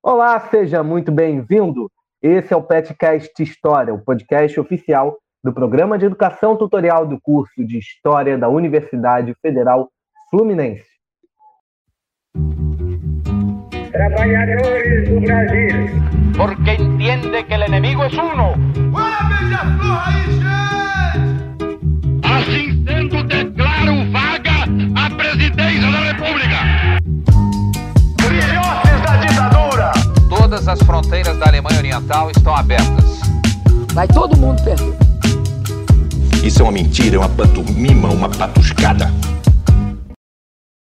Olá, seja muito bem-vindo. Esse é o Petcast História, o podcast oficial do Programa de Educação Tutorial do curso de História da Universidade Federal Fluminense. Trabalhadores do Brasil. Porque entiende que o inimigo é uno. Assim sendo, declaro vaga a presidência da Todas as fronteiras da Alemanha Oriental estão abertas. Vai todo mundo perder. Isso é uma mentira, é uma pantomima, uma patuscada.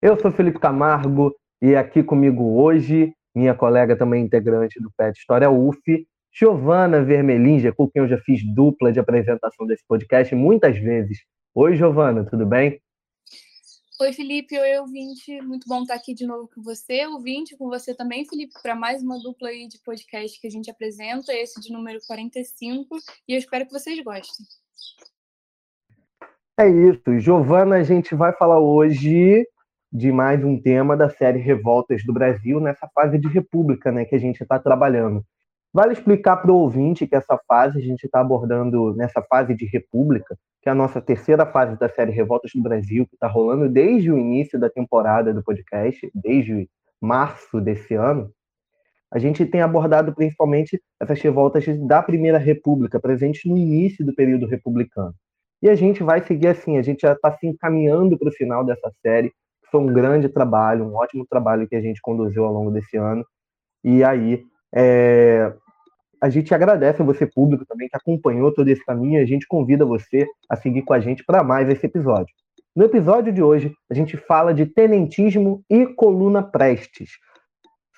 Eu sou Felipe Camargo e aqui comigo hoje, minha colega também integrante do PET História UF, Giovana Vermelinja, com quem eu já fiz dupla de apresentação desse podcast muitas vezes. Oi, Giovana, tudo bem? Oi, Felipe. Oi, ouvinte. Muito bom estar aqui de novo com você, ouvinte, com você também, Felipe, para mais uma dupla aí de podcast que a gente apresenta, esse de número 45, e eu espero que vocês gostem. É isso. Giovana, a gente vai falar hoje de mais um tema da série Revoltas do Brasil, nessa fase de república né, que a gente está trabalhando. Vale explicar para o ouvinte que essa fase, a gente está abordando nessa fase de república, que é a nossa terceira fase da série Revoltas do Brasil, que está rolando desde o início da temporada do podcast, desde março desse ano. A gente tem abordado principalmente essas revoltas da Primeira República, presentes no início do período republicano. E a gente vai seguir assim, a gente já está se encaminhando para o final dessa série. Foi um grande trabalho, um ótimo trabalho que a gente conduziu ao longo desse ano. E aí, é, a gente agradece a você, público, também, que acompanhou todo esse caminho e a gente convida você a seguir com a gente para mais esse episódio. No episódio de hoje, a gente fala de tenentismo e coluna prestes.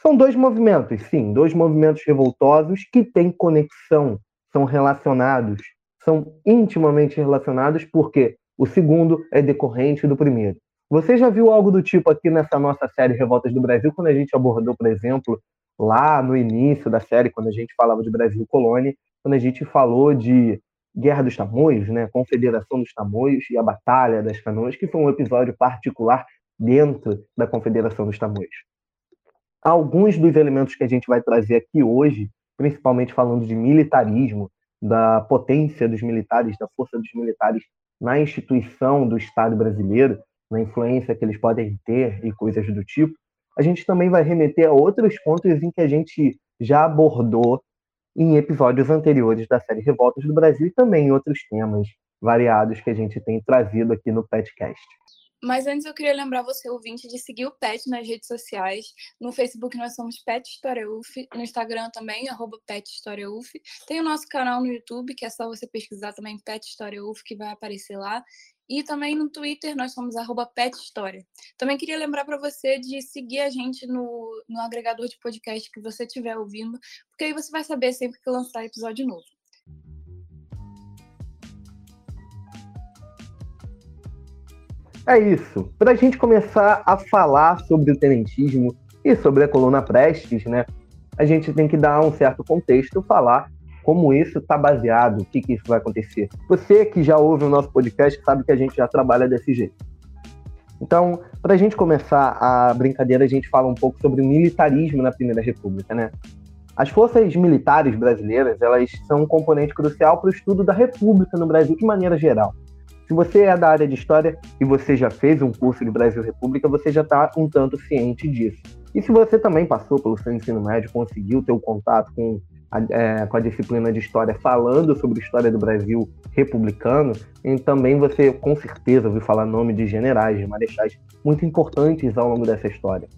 São dois movimentos, sim, dois movimentos revoltosos que têm conexão, são relacionados, são intimamente relacionados, porque o segundo é decorrente do primeiro. Você já viu algo do tipo aqui nessa nossa série Revoltas do Brasil, quando a gente abordou, por exemplo, lá no início da série, quando a gente falava de Brasil Colônia, quando a gente falou de Guerra dos Tamoios, né, Confederação dos Tamoios e a Batalha das Canoas, que foi um episódio particular dentro da Confederação dos Tamoios. Alguns dos elementos que a gente vai trazer aqui hoje, principalmente falando de militarismo, da potência dos militares, da força dos militares na instituição do Estado brasileiro, na influência que eles podem ter e coisas do tipo, a gente também vai remeter a outros pontos em que a gente já abordou em episódios anteriores da série Revoltas do Brasil e também em outros temas variados que a gente tem trazido aqui no Petcast. Mas antes eu queria lembrar você, ouvinte, de seguir o Pet nas redes sociais. No Facebook nós somos Pet História UF, no Instagram também, arroba Pet História UF. Tem o nosso canal no YouTube, que é só você pesquisar também Pet História UF, que vai aparecer lá. E também no Twitter nós somos pethistória. Também queria lembrar para você de seguir a gente no, no agregador de podcast que você estiver ouvindo, porque aí você vai saber sempre que lançar episódio novo. É isso. Para a gente começar a falar sobre o tenentismo e sobre a coluna Prestes, né, a gente tem que dar um certo contexto, falar como isso está baseado, o que, que isso vai acontecer. Você que já ouve o nosso podcast sabe que a gente já trabalha desse jeito. Então, para a gente começar a brincadeira, a gente fala um pouco sobre o militarismo na Primeira República, né? As forças militares brasileiras, elas são um componente crucial para o estudo da República no Brasil de maneira geral. Se você é da área de história e você já fez um curso de Brasil República, você já está um tanto ciente disso. E se você também passou pelo seu ensino médio, conseguiu ter o contato com é, com a disciplina de história falando sobre a história do Brasil republicano, e também você com certeza ouviu falar nome de generais, de marechais muito importantes ao longo dessa história.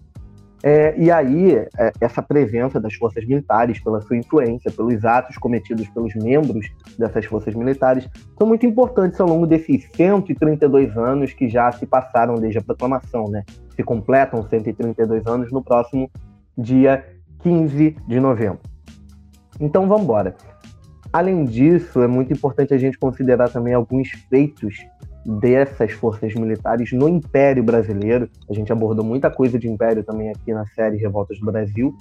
É, e aí, é, essa presença das forças militares, pela sua influência, pelos atos cometidos pelos membros dessas forças militares, são muito importantes ao longo desses 132 anos que já se passaram desde a proclamação, né? Se completam 132 anos no próximo dia 15 de novembro. Então vamos embora. Além disso, é muito importante a gente considerar também alguns feitos dessas forças militares no Império Brasileiro. A gente abordou muita coisa de Império também aqui na série Revoltas do Brasil.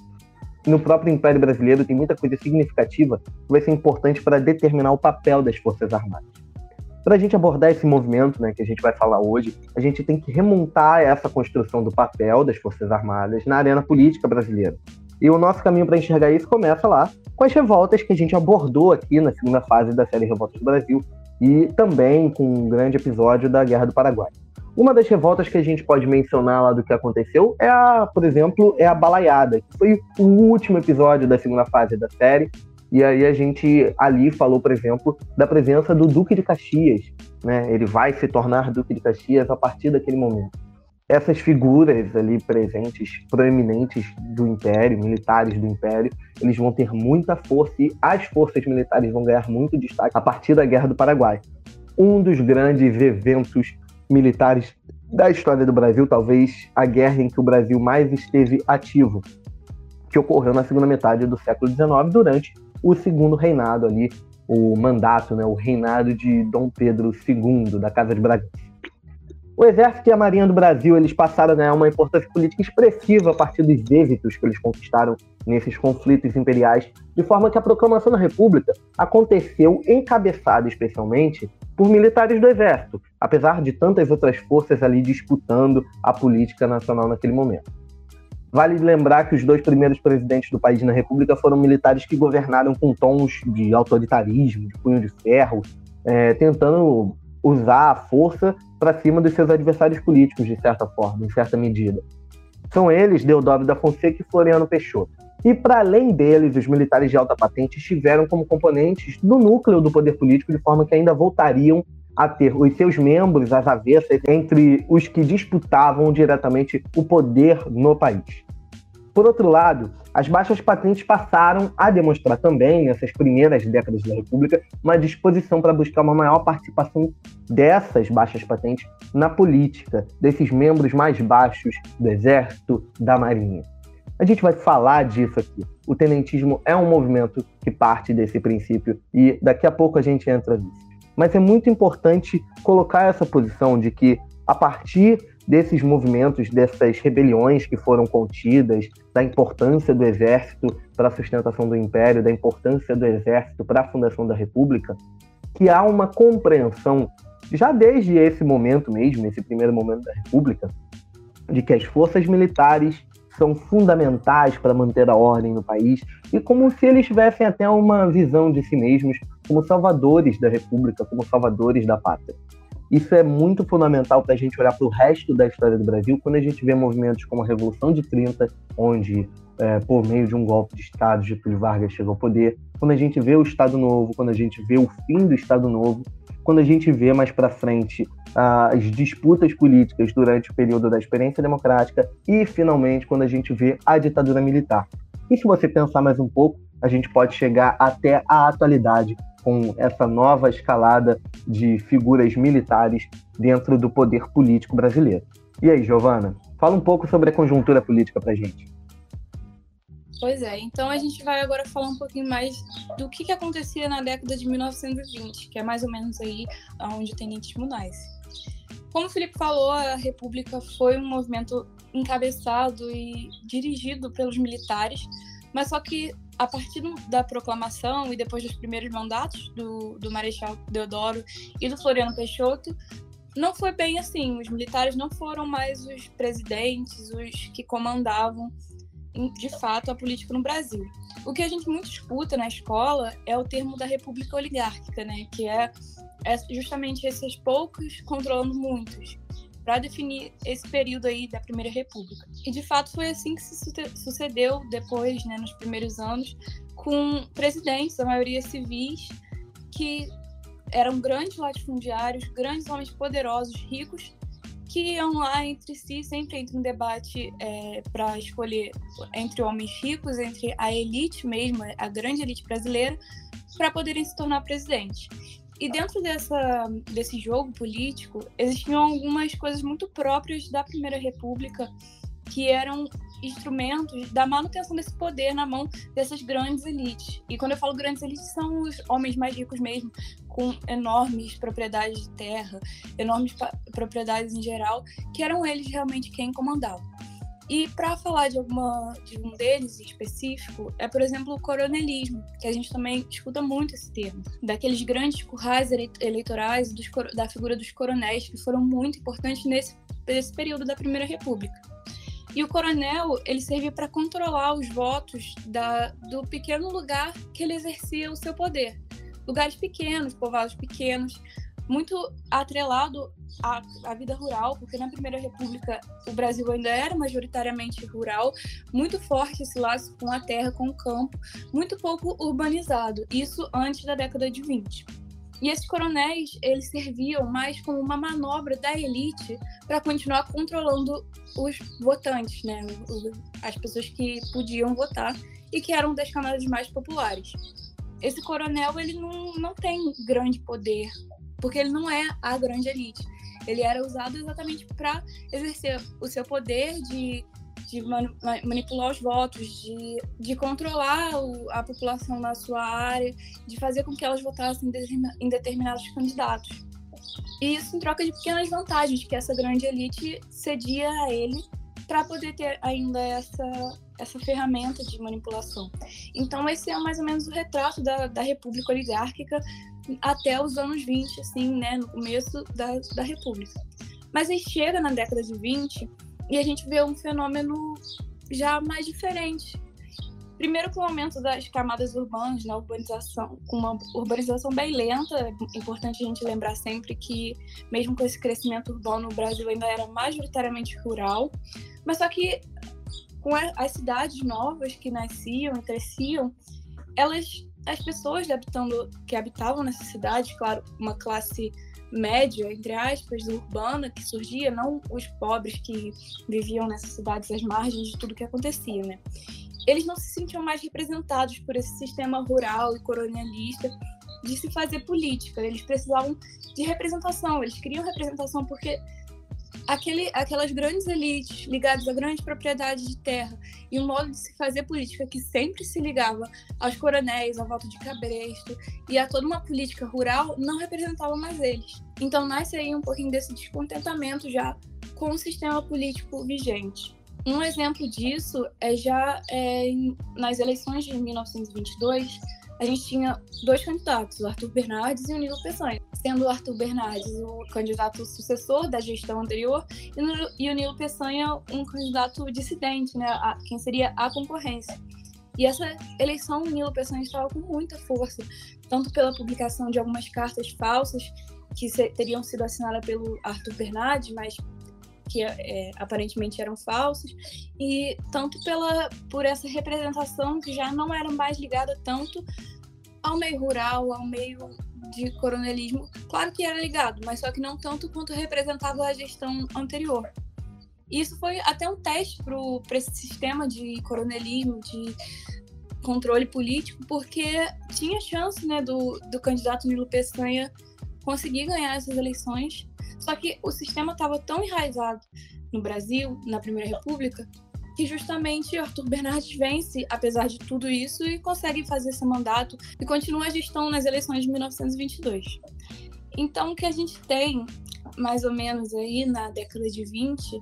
No próprio Império Brasileiro tem muita coisa significativa que vai ser importante para determinar o papel das Forças Armadas. Para a gente abordar esse movimento né, que a gente vai falar hoje, a gente tem que remontar essa construção do papel das Forças Armadas na arena política brasileira. E o nosso caminho para enxergar isso começa lá com as revoltas que a gente abordou aqui na segunda fase da série Revoltas do Brasil e também com um grande episódio da Guerra do Paraguai. Uma das revoltas que a gente pode mencionar lá do que aconteceu é a, por exemplo, é a Balaiada, que foi o último episódio da segunda fase da série. E aí a gente ali falou, por exemplo, da presença do Duque de Caxias. Né? Ele vai se tornar Duque de Caxias a partir daquele momento. Essas figuras ali presentes, proeminentes do Império, militares do Império, eles vão ter muita força e as forças militares vão ganhar muito destaque a partir da Guerra do Paraguai. Um dos grandes eventos militares da história do Brasil, talvez a guerra em que o Brasil mais esteve ativo, que ocorreu na segunda metade do século XIX, durante o segundo reinado ali, o mandato, né, o reinado de Dom Pedro II, da Casa de Bragança. O Exército e a Marinha do Brasil eles passaram a uma importância política expressiva a partir dos êxitos que eles conquistaram nesses conflitos imperiais, de forma que a proclamação da República aconteceu encabeçada especialmente por militares do Exército, apesar de tantas outras forças ali disputando a política nacional naquele momento. Vale lembrar que os dois primeiros presidentes do país na República foram militares que governaram com tons de autoritarismo, de punho de ferro, é, tentando usar a força para cima dos seus adversários políticos, de certa forma, em certa medida. São eles, Deodoro da Fonseca e Floriano Peixoto. E, para além deles, os militares de alta patente estiveram como componentes do núcleo do poder político, de forma que ainda voltariam a ter os seus membros às avessas entre os que disputavam diretamente o poder no país. Por outro lado, as baixas patentes passaram a demonstrar também, nessas primeiras décadas da República, uma disposição para buscar uma maior participação dessas baixas patentes na política, desses membros mais baixos do Exército, da Marinha. A gente vai falar disso aqui. O tenentismo é um movimento que parte desse princípio e daqui a pouco a gente entra nisso. Mas é muito importante colocar essa posição de que, a partir desses movimentos, dessas rebeliões que foram contidas, da importância do exército para a sustentação do império, da importância do exército para a fundação da república, que há uma compreensão, já desde esse momento mesmo, esse primeiro momento da república, de que as forças militares são fundamentais para manter a ordem no país e como se eles tivessem até uma visão de si mesmos como salvadores da república, como salvadores da pátria. Isso é muito fundamental para a gente olhar para o resto da história do Brasil, quando a gente vê movimentos como a Revolução de 30, onde, é, por meio de um golpe de Estado, Getúlio Vargas chegou ao poder, quando a gente vê o Estado Novo, quando a gente vê o fim do Estado Novo, quando a gente vê mais para frente as disputas políticas durante o período da experiência democrática e, finalmente, quando a gente vê a ditadura militar. E se você pensar mais um pouco, a gente pode chegar até a atualidade, com essa nova escalada de figuras militares dentro do poder político brasileiro. E aí, Giovana, fala um pouco sobre a conjuntura política para gente. Pois é, então a gente vai agora falar um pouquinho mais do que, que acontecia na década de 1920, que é mais ou menos aí onde o Tenente nasce. Como o Felipe falou, a República foi um movimento encabeçado e dirigido pelos militares, mas só que a partir da proclamação e depois dos primeiros mandatos do, do Marechal Deodoro e do Floriano Peixoto, não foi bem assim. Os militares não foram mais os presidentes, os que comandavam de fato a política no Brasil. O que a gente muito escuta na escola é o termo da república oligárquica, né? Que é, é justamente esses poucos controlando muitos para definir esse período aí da Primeira República. E de fato foi assim que se sucedeu depois, né, nos primeiros anos, com presidentes, a maioria civis, que eram grandes latifundiários, grandes homens poderosos, ricos, que iam lá entre si, sempre entre um debate é, para escolher entre homens ricos, entre a elite mesmo, a grande elite brasileira, para poderem se tornar presidente. E dentro dessa, desse jogo político, existiam algumas coisas muito próprias da Primeira República, que eram instrumentos da manutenção desse poder na mão dessas grandes elites. E quando eu falo grandes elites, são os homens mais ricos mesmo, com enormes propriedades de terra, enormes propriedades em geral, que eram eles realmente quem comandava. E para falar de alguma de um deles em específico, é por exemplo o coronelismo, que a gente também escuta muito esse termo, daqueles grandes currais eleitorais dos, da figura dos coronéis que foram muito importantes nesse, nesse período da Primeira República. E o coronel, ele servia para controlar os votos da, do pequeno lugar que ele exercia o seu poder. Lugares pequenos, povoados pequenos, muito atrelado à, à, vida rural, porque na Primeira República o Brasil ainda era majoritariamente rural, muito forte esse laço com a terra, com o campo, muito pouco urbanizado, isso antes da década de 20. E esses coronéis, eles serviam mais como uma manobra da elite para continuar controlando os votantes, né? As pessoas que podiam votar e que eram das camadas mais populares. Esse coronel, ele não, não tem grande poder porque ele não é a grande elite. Ele era usado exatamente para exercer o seu poder de, de manipular os votos, de, de controlar o, a população na sua área, de fazer com que elas votassem em determinados candidatos. E isso em troca de pequenas vantagens que essa grande elite cedia a ele para poder ter ainda essa, essa ferramenta de manipulação. Então, esse é mais ou menos o retrato da, da República Oligárquica até os anos 20, assim, né, no começo da, da República. Mas aí chega na década de 20 e a gente vê um fenômeno já mais diferente. Primeiro com o aumento das camadas urbanas, na urbanização, com uma urbanização bem lenta, é importante a gente lembrar sempre que mesmo com esse crescimento urbano, o Brasil ainda era majoritariamente rural, mas só que com as cidades novas que nasciam e cresciam, elas as pessoas habitando, que habitavam nessa cidade, claro, uma classe média, entre aspas, urbana que surgia, não os pobres que viviam nessas cidades às margens de tudo que acontecia, né? Eles não se sentiam mais representados por esse sistema rural e colonialista de se fazer política. Eles precisavam de representação, eles queriam representação porque aquele, aquelas grandes elites ligadas a grandes propriedades de terra e um modo de se fazer política que sempre se ligava aos coronéis, ao voto de cabresto e a toda uma política rural não representava mais eles. Então nasce aí um pouquinho desse descontentamento já com o sistema político vigente. Um exemplo disso é já é, nas eleições de 1922, a gente tinha dois candidatos, o Arthur Bernardes e o Nilo Peçanha sendo o Arthur Bernardes o candidato sucessor da gestão anterior e o Nilo Peçanha um candidato dissidente, né, a, quem seria a concorrência. E essa eleição, o Nilo Peçanha estava com muita força, tanto pela publicação de algumas cartas falsas que se, teriam sido assinadas pelo Arthur Bernardes, mas que é, aparentemente eram falsos, e tanto pela por essa representação que já não era mais ligada tanto ao meio rural, ao meio de coronelismo, claro que era ligado, mas só que não tanto quanto representava a gestão anterior. Isso foi até um teste para esse sistema de coronelismo, de controle político, porque tinha chance né, do, do candidato Nilo Peçanha conseguir ganhar essas eleições, só que o sistema estava tão enraizado no Brasil, na Primeira República, que justamente Arthur Bernardes vence, apesar de tudo isso, e consegue fazer esse mandato e continua a gestão nas eleições de 1922. Então, o que a gente tem, mais ou menos aí na década de 20,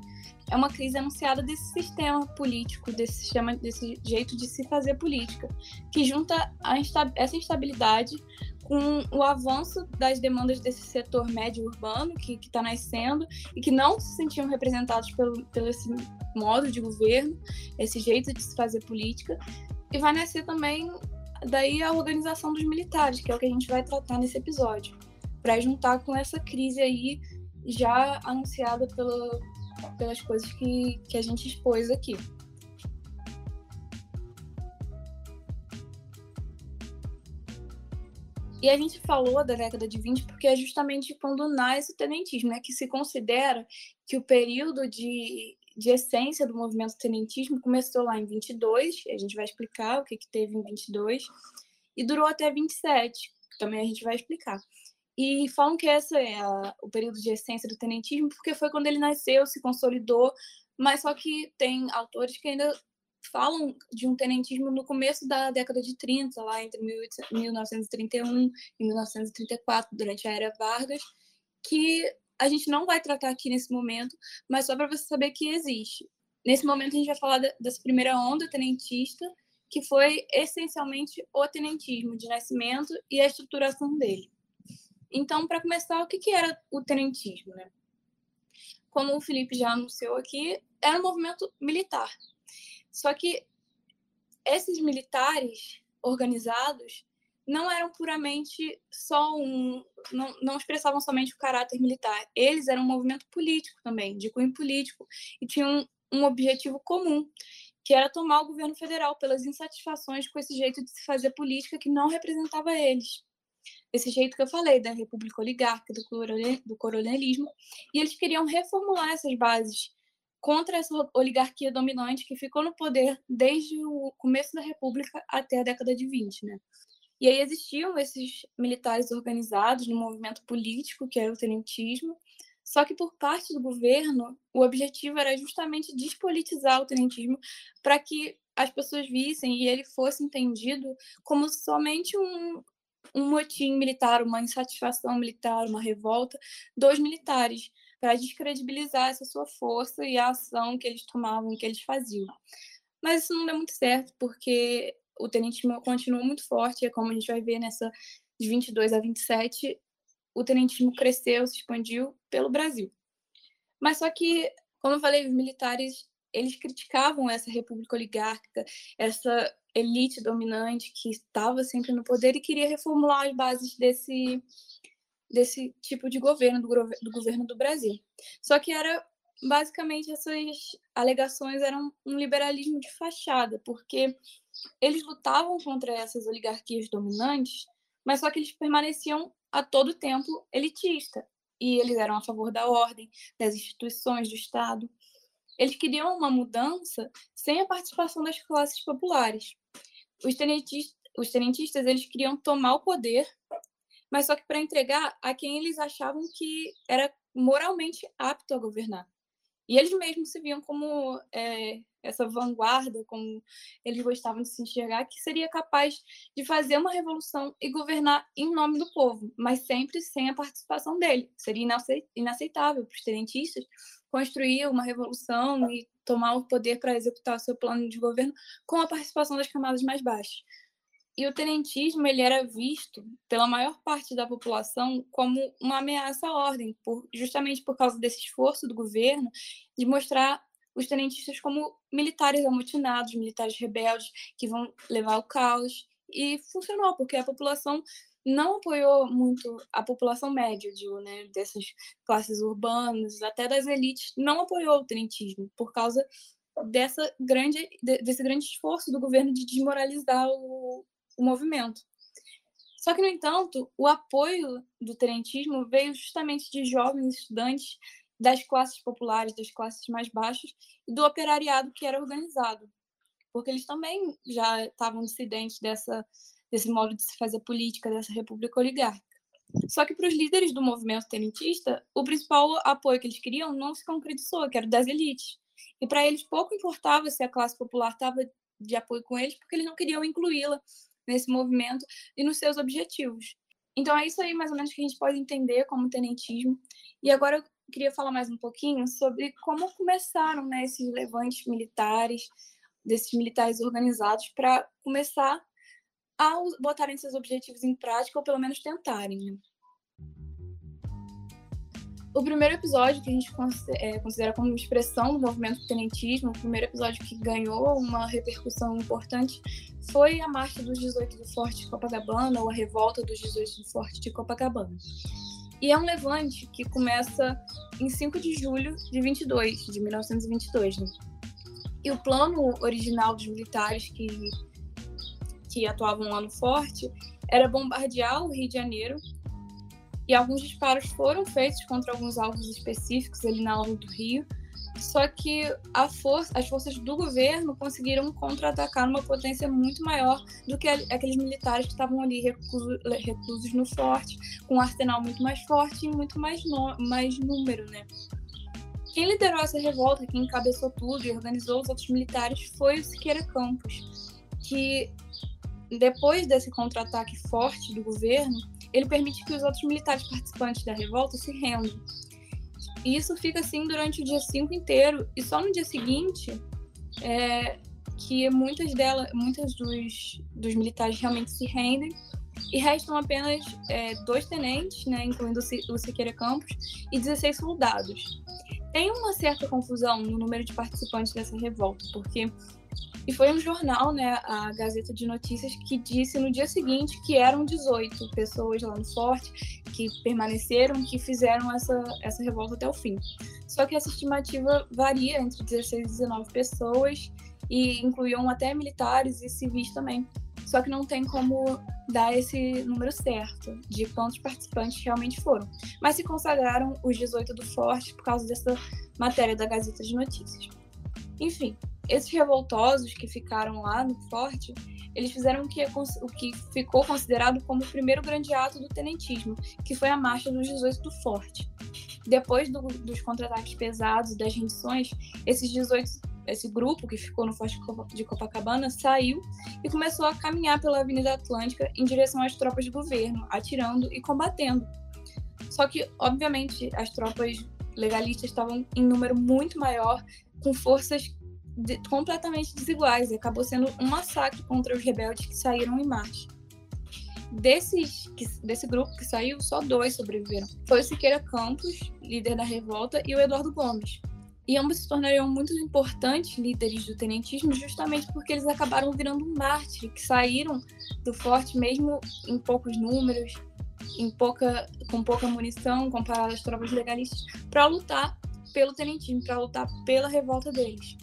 é uma crise anunciada desse sistema político, desse sistema, desse jeito de se fazer política, que junta insta essa instabilidade com o avanço das demandas desse setor médio urbano que está nascendo e que não se sentiam representados pelo, pelo esse modo de governo, esse jeito de se fazer política, e vai nascer também daí a organização dos militares, que é o que a gente vai tratar nesse episódio, para juntar com essa crise aí já anunciada pela, pelas coisas que, que a gente expôs aqui. E a gente falou da década de 20 porque é justamente quando nasce o tenentismo, né? que se considera que o período de, de essência do movimento tenentismo começou lá em 22, a gente vai explicar o que, que teve em 22, e durou até 27, também a gente vai explicar. E falam que esse é a, o período de essência do tenentismo porque foi quando ele nasceu, se consolidou, mas só que tem autores que ainda falam de um tenentismo no começo da década de 30, lá entre 1931 e 1934, durante a era Vargas, que a gente não vai tratar aqui nesse momento, mas só para você saber que existe. Nesse momento a gente vai falar dessa primeira onda tenentista, que foi essencialmente o tenentismo de nascimento e a estruturação dele. Então, para começar, o que, que era o tenentismo? Né? Como o Felipe já anunciou aqui, era um movimento militar. Só que esses militares organizados não eram puramente só um. Não, não expressavam somente o caráter militar. Eles eram um movimento político também, de cunho político, e tinham um, um objetivo comum, que era tomar o governo federal pelas insatisfações com esse jeito de se fazer política que não representava eles. Esse jeito que eu falei, da república oligárquica, do coronelismo, e eles queriam reformular essas bases contra essa oligarquia dominante que ficou no poder desde o começo da República até a década de 20, né? E aí existiam esses militares organizados no movimento político, que era o tenentismo, só que por parte do governo, o objetivo era justamente despolitizar o tenentismo para que as pessoas vissem e ele fosse entendido como somente um, um motim militar, uma insatisfação militar, uma revolta dos militares, para descredibilizar essa sua força e a ação que eles tomavam, que eles faziam. Mas isso não deu muito certo, porque o tenentismo continua muito forte, é como a gente vai ver nessa de 22 a 27, o tenentismo cresceu, se expandiu pelo Brasil. Mas só que, como eu falei, os militares, eles criticavam essa república oligárquica, essa elite dominante que estava sempre no poder e queria reformular as bases desse desse tipo de governo, do, do governo do Brasil. Só que era basicamente essas alegações eram um liberalismo de fachada, porque eles lutavam contra essas oligarquias dominantes, mas só que eles permaneciam a todo tempo elitista e eles eram a favor da ordem, das instituições do Estado. Eles queriam uma mudança sem a participação das classes populares. Os tenentistas, os tenentistas eles queriam tomar o poder mas só que para entregar a quem eles achavam que era moralmente apto a governar. E eles mesmos se viam como é, essa vanguarda, como eles gostavam de se enxergar, que seria capaz de fazer uma revolução e governar em nome do povo, mas sempre sem a participação dele. Seria inaceitável para os tenentistas construir uma revolução e tomar o poder para executar o seu plano de governo com a participação das camadas mais baixas. E o tenentismo ele era visto pela maior parte da população como uma ameaça à ordem, por, justamente por causa desse esforço do governo de mostrar os tenentistas como militares amotinados, militares rebeldes que vão levar o caos. E funcionou, porque a população não apoiou muito a população média, digo, né, dessas classes urbanas, até das elites, não apoiou o tenentismo por causa dessa grande, desse grande esforço do governo de desmoralizar o, o movimento. Só que, no entanto, o apoio do tenentismo veio justamente de jovens estudantes das classes populares, das classes mais baixas e do operariado que era organizado, porque eles também já estavam dissidentes dessa, desse modo de se fazer política, dessa república oligárquica. Só que para os líderes do movimento tenentista, o principal apoio que eles queriam não se concretizou, que era das elites. E para eles pouco importava se a classe popular estava de apoio com eles, porque eles não queriam incluí-la nesse movimento e nos seus objetivos. Então é isso aí mais ou menos que a gente pode entender como tenentismo. E agora eu queria falar mais um pouquinho sobre como começaram né, esses levantes militares, desses militares organizados, para começar a botarem seus objetivos em prática, ou pelo menos tentarem. O primeiro episódio que a gente é, considera como expressão do movimento do tenentismo, o primeiro episódio que ganhou uma repercussão importante, foi a Marcha dos 18 do Forte de Copacabana, ou a Revolta dos 18 do Forte de Copacabana. E é um levante que começa em 5 de julho de 22, de 1922. Né? E o plano original dos militares que, que atuavam lá no forte era bombardear o Rio de Janeiro e alguns disparos foram feitos contra alguns alvos específicos ali na orla do Rio, só que for as forças do governo conseguiram contra-atacar numa potência muito maior do que aqueles militares que estavam ali reclusos, reclusos no forte, com um arsenal muito mais forte e muito mais, mais número, né? Quem liderou essa revolta, quem encabeçou tudo e organizou os outros militares foi o Siqueira Campos, que depois desse contra-ataque forte do governo, ele permite que os outros militares participantes da revolta se rendam. E isso fica assim durante o dia 5 inteiro, e só no dia seguinte é, que muitas delas, muitas dos, dos militares realmente se rendem, e restam apenas é, dois tenentes, né, incluindo o Siqueira Campos, e 16 soldados. Tem uma certa confusão no número de participantes dessa revolta, porque e foi um jornal, né, a Gazeta de Notícias, que disse no dia seguinte que eram 18 pessoas lá no Forte que permaneceram, que fizeram essa, essa revolta até o fim. Só que essa estimativa varia entre 16 e 19 pessoas e incluíam até militares e civis também. Só que não tem como dar esse número certo de quantos participantes realmente foram. Mas se consagraram os 18 do Forte por causa dessa matéria da Gazeta de Notícias. Enfim, esses revoltosos que ficaram lá no forte, eles fizeram o que, é o que ficou considerado como o primeiro grande ato do tenentismo, que foi a marcha dos 18 do forte. Depois do, dos contra-ataques pesados e das rendições, esses 18 esse grupo que ficou no Forte de Copacabana saiu e começou a caminhar pela Avenida Atlântica em direção às tropas de governo, atirando e combatendo. Só que, obviamente, as tropas legalistas estavam em número muito maior, com forças de, completamente desiguais e acabou sendo um massacre contra os rebeldes que saíram em marcha. Desses, que, desse grupo que saiu, só dois sobreviveram. Foi o Siqueira Campos, líder da revolta, e o Eduardo Gomes. E ambos se tornariam muito importantes líderes do tenentismo justamente porque eles acabaram virando um mártir, que saíram do forte mesmo em poucos números, em pouca, com pouca munição comparado às tropas legalistas, para lutar pelo tenentismo, para lutar pela revolta deles.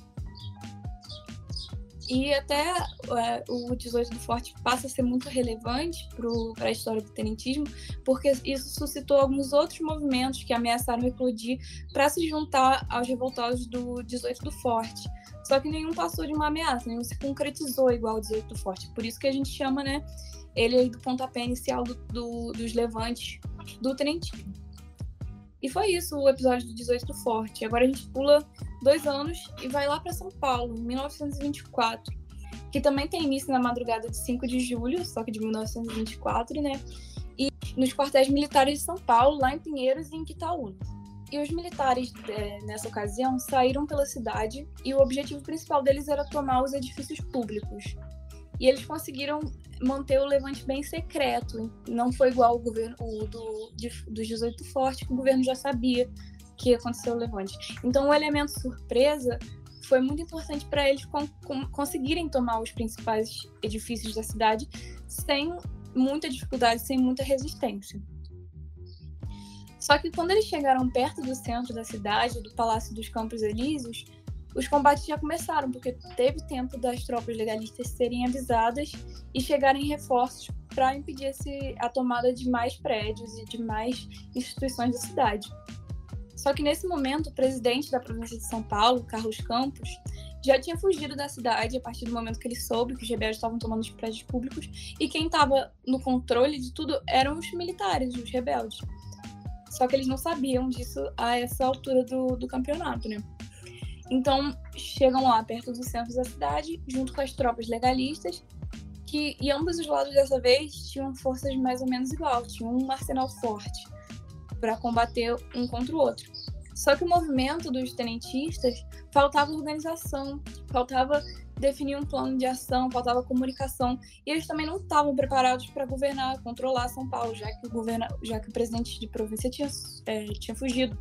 E até é, o 18 do Forte passa a ser muito relevante para a história do tenentismo, porque isso suscitou alguns outros movimentos que ameaçaram eclodir para se juntar aos revoltosos do 18 do Forte. Só que nenhum passou de uma ameaça, nenhum se concretizou igual o 18 do Forte. Por isso que a gente chama né, ele do pontapé inicial do, do, dos levantes do tenentismo. E foi isso o episódio do 18 do Forte. Agora a gente pula dois anos e vai lá para São Paulo, em 1924, que também tem início na madrugada de 5 de julho, só que de 1924, né? E nos quartéis militares de São Paulo, lá em Pinheiros e em Quitaúna. E os militares, é, nessa ocasião, saíram pela cidade e o objetivo principal deles era tomar os edifícios públicos. E eles conseguiram manter o levante bem secreto. Não foi igual o governo o do, de, dos 18 Forte, que o governo já sabia que aconteceu o levante. Então, o elemento surpresa foi muito importante para eles con conseguirem tomar os principais edifícios da cidade sem muita dificuldade, sem muita resistência. Só que quando eles chegaram perto do centro da cidade, do Palácio dos Campos Elíseos, os combates já começaram, porque teve tempo das tropas legalistas serem avisadas e chegarem reforços para impedir esse, a tomada de mais prédios e de mais instituições da cidade. Só que nesse momento, o presidente da província de São Paulo, Carlos Campos, já tinha fugido da cidade a partir do momento que ele soube que os rebeldes estavam tomando os prédios públicos e quem estava no controle de tudo eram os militares, os rebeldes. Só que eles não sabiam disso a essa altura do, do campeonato, né? Então, chegam lá perto do centro da cidade, junto com as tropas legalistas, que e ambos os lados dessa vez tinham forças mais ou menos iguais, tinham um arsenal forte para combater um contra o outro. Só que o movimento dos tenentistas faltava organização, faltava definir um plano de ação, faltava comunicação, e eles também não estavam preparados para governar, controlar São Paulo, já que o, já que o presidente de província tinha, é, tinha fugido.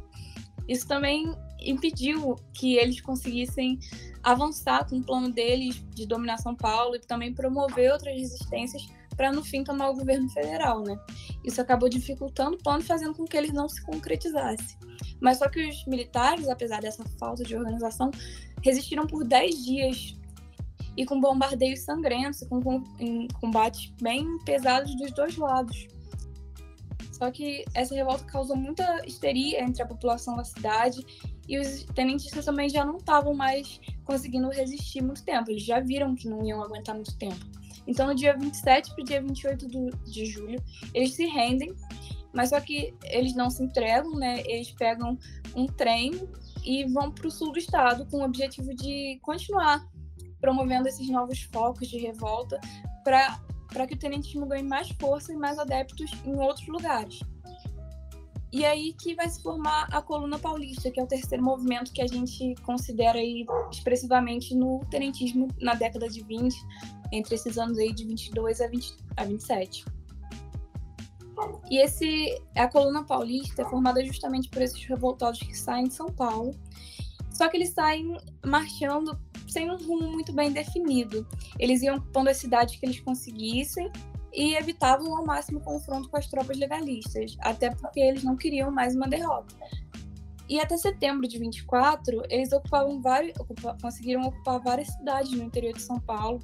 Isso também impediu que eles conseguissem avançar com o plano deles de dominar São Paulo e também promover outras resistências para no fim tomar o governo federal, né? Isso acabou dificultando o plano, fazendo com que ele não se concretizasse. Mas só que os militares, apesar dessa falta de organização, resistiram por 10 dias e com bombardeios sangrentos, com, com combates bem pesados dos dois lados. Só que essa revolta causou muita histeria entre a população da cidade e os tenentistas também já não estavam mais conseguindo resistir muito tempo. Eles já viram que não iam aguentar muito tempo. Então, no dia 27 para o dia 28 do, de julho, eles se rendem, mas só que eles não se entregam, né? Eles pegam um trem e vão para o sul do estado com o objetivo de continuar promovendo esses novos focos de revolta para para que o tenentismo ganhe mais força e mais adeptos em outros lugares. E aí que vai se formar a coluna paulista, que é o terceiro movimento que a gente considera aí expressivamente no tenentismo na década de 20, entre esses anos aí de 22 a, 20, a 27. E esse, a coluna paulista é formada justamente por esses revoltados que saem de São Paulo. Só que eles saem marchando sem um rumo muito bem definido. Eles iam ocupando as cidades que eles conseguissem e evitavam ao máximo o confronto com as tropas legalistas, até porque eles não queriam mais uma derrota. E até setembro de 24, eles ocupavam vários, ocupa, conseguiram ocupar várias cidades no interior de São Paulo.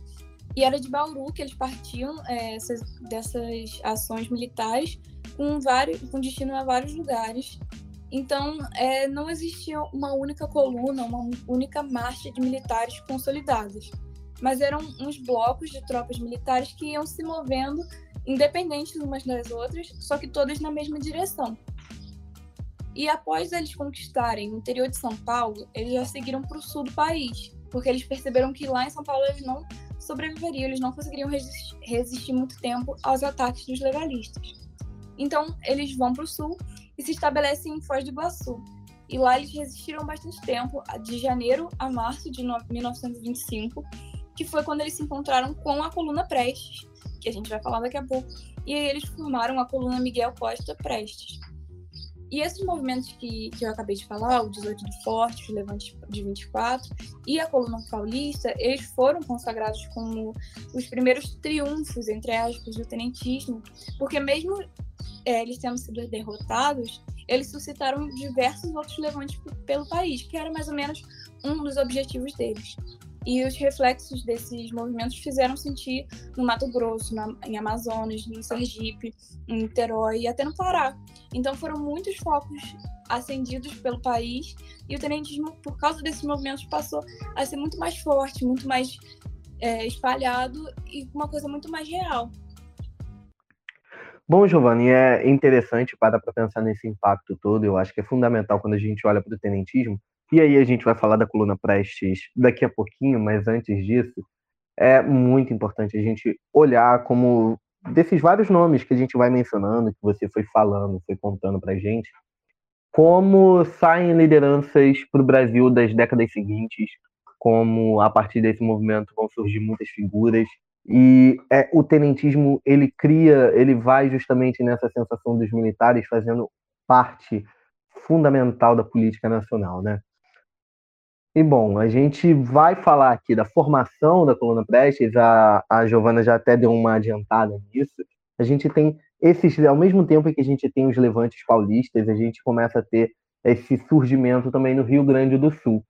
E era de Bauru que eles partiam é, essas, dessas ações militares com, vários, com destino a vários lugares. Então, é, não existia uma única coluna, uma única marcha de militares consolidados, mas eram uns blocos de tropas militares que iam se movendo independentes umas das outras, só que todas na mesma direção. E após eles conquistarem o interior de São Paulo, eles já seguiram para o sul do país, porque eles perceberam que lá em São Paulo eles não sobreviveriam, eles não conseguiriam resistir, resistir muito tempo aos ataques dos legalistas. Então, eles vão para o sul e se estabelecem em Foz do Iguaçu. E lá eles resistiram bastante tempo, de janeiro a março de 1925, que foi quando eles se encontraram com a coluna Prestes, que a gente vai falar daqui a pouco. E aí eles formaram a coluna Miguel Costa Prestes. E esses movimentos que, que eu acabei de falar, o 18 do Forte, o Levante de 24 e a Coluna Paulista, eles foram consagrados como os primeiros triunfos, entre aspas, do tenentismo, porque mesmo é, eles tendo sido derrotados, eles suscitaram diversos outros levantes pelo país, que era mais ou menos um dos objetivos deles. E os reflexos desses movimentos fizeram sentir no Mato Grosso, na, em Amazonas, no Sergipe, em Niterói e até no Pará. Então foram muitos focos acendidos pelo país e o tenentismo, por causa desses movimentos, passou a ser muito mais forte, muito mais é, espalhado e uma coisa muito mais real. Bom, Giovanni, é interessante para para pensar nesse impacto todo. Eu acho que é fundamental quando a gente olha para o tenentismo, e aí a gente vai falar da coluna Prestes daqui a pouquinho, mas antes disso, é muito importante a gente olhar como desses vários nomes que a gente vai mencionando, que você foi falando, foi contando pra gente, como saem lideranças para o Brasil das décadas seguintes, como a partir desse movimento vão surgir muitas figuras e é, o tenentismo ele cria, ele vai justamente nessa sensação dos militares fazendo parte fundamental da política nacional, né? E bom, a gente vai falar aqui da formação da coluna Prestes, a, a Giovana já até deu uma adiantada nisso. A gente tem esses, ao mesmo tempo que a gente tem os levantes paulistas, a gente começa a ter esse surgimento também no Rio Grande do Sul.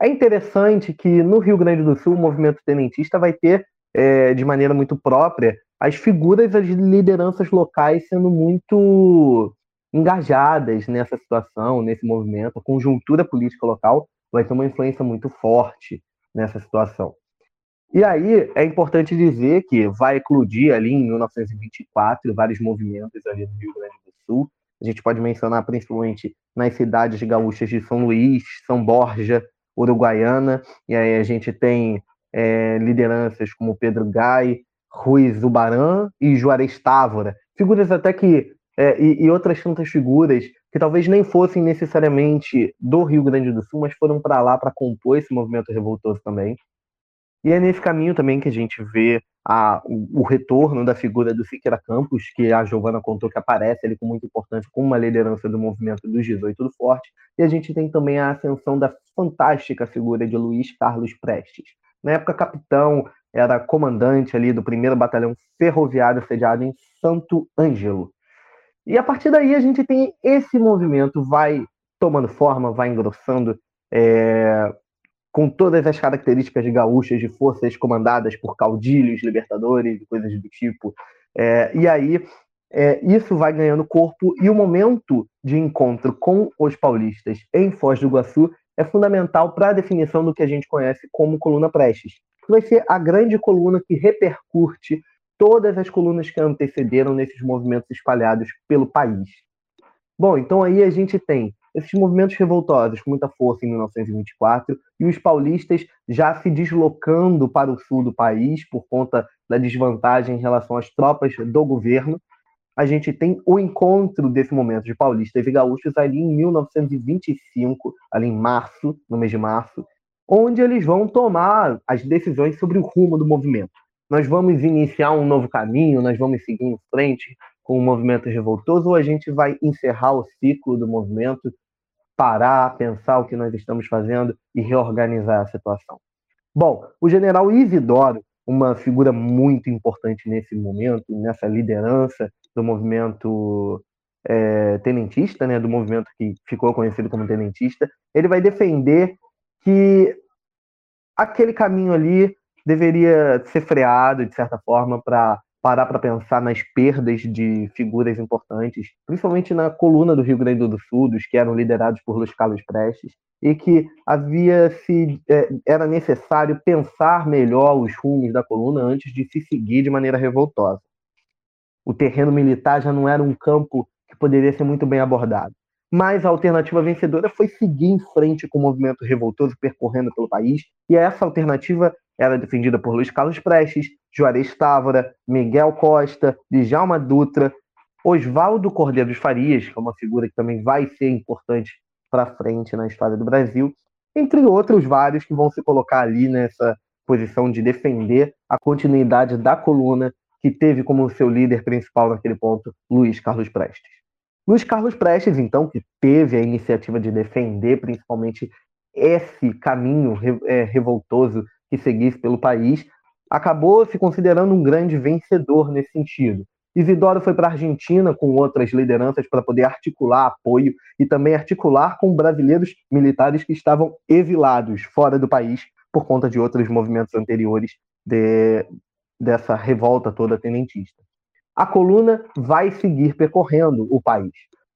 É interessante que no Rio Grande do Sul o movimento tenentista vai ter, é, de maneira muito própria, as figuras, as lideranças locais sendo muito engajadas nessa situação, nesse movimento, a conjuntura política local vai ter uma influência muito forte nessa situação. E aí é importante dizer que vai eclodir ali em 1924 vários movimentos ali no Rio Grande do Sul. A gente pode mencionar principalmente nas cidades gaúchas de São Luís, São Borja, Uruguaiana, e aí a gente tem é, lideranças como Pedro Gai, Rui Zubaran e Juarez Távora, figuras até que é, e, e, outras tantas figuras que talvez nem fossem necessariamente do Rio Grande do Sul, mas foram para lá para compor esse movimento revoltoso também. E é nesse caminho também que a gente vê a, o, o, retorno da figura do Siqueira Campos, que a Giovana contou que aparece ali com muita importância, como uma liderança do movimento dos 18 do Forte. E a gente tem também a ascensão da fantástica figura de Luiz Carlos Prestes. Na época, capitão, era comandante ali do primeiro batalhão ferroviário sediado em Santo Ângelo. E a partir daí a gente tem esse movimento, vai tomando forma, vai engrossando, é, com todas as características gaúchas, de forças comandadas por caudilhos, libertadores coisas do tipo. É, e aí é, isso vai ganhando corpo e o momento de encontro com os paulistas em Foz do Iguaçu é fundamental para a definição do que a gente conhece como coluna Prestes. Vai ser a grande coluna que repercute todas as colunas que antecederam nesses movimentos espalhados pelo país. Bom, então aí a gente tem esses movimentos revoltosos com muita força em 1924 e os paulistas já se deslocando para o sul do país por conta da desvantagem em relação às tropas do governo. A gente tem o encontro desse momento de paulistas e gaúchos ali em 1925, ali em março, no mês de março, onde eles vão tomar as decisões sobre o rumo do movimento nós vamos iniciar um novo caminho, nós vamos seguir em frente com o movimento revoltoso ou a gente vai encerrar o ciclo do movimento, parar, pensar o que nós estamos fazendo e reorganizar a situação? Bom, o general Isidoro, uma figura muito importante nesse momento, nessa liderança do movimento é, tenentista, né, do movimento que ficou conhecido como tenentista, ele vai defender que aquele caminho ali deveria ser freado, de certa forma, para parar para pensar nas perdas de figuras importantes, principalmente na coluna do Rio Grande do Sul, dos que eram liderados por Luiz Carlos Prestes, e que havia se é, era necessário pensar melhor os rumos da coluna antes de se seguir de maneira revoltosa. O terreno militar já não era um campo que poderia ser muito bem abordado. Mas a alternativa vencedora foi seguir em frente com o movimento revoltoso percorrendo pelo país, e essa alternativa era defendida por Luiz Carlos Prestes, Juarez Távora, Miguel Costa, Djalma Dutra, Oswaldo Cordeiro dos Farias, que é uma figura que também vai ser importante para frente na história do Brasil, entre outros vários que vão se colocar ali nessa posição de defender a continuidade da coluna que teve como seu líder principal naquele ponto Luiz Carlos Prestes. Luiz Carlos Prestes, então, que teve a iniciativa de defender principalmente esse caminho é, revoltoso que seguisse pelo país, acabou se considerando um grande vencedor nesse sentido. Isidoro foi para a Argentina com outras lideranças para poder articular apoio e também articular com brasileiros militares que estavam exilados fora do país por conta de outros movimentos anteriores de, dessa revolta toda tenentista a coluna vai seguir percorrendo o país.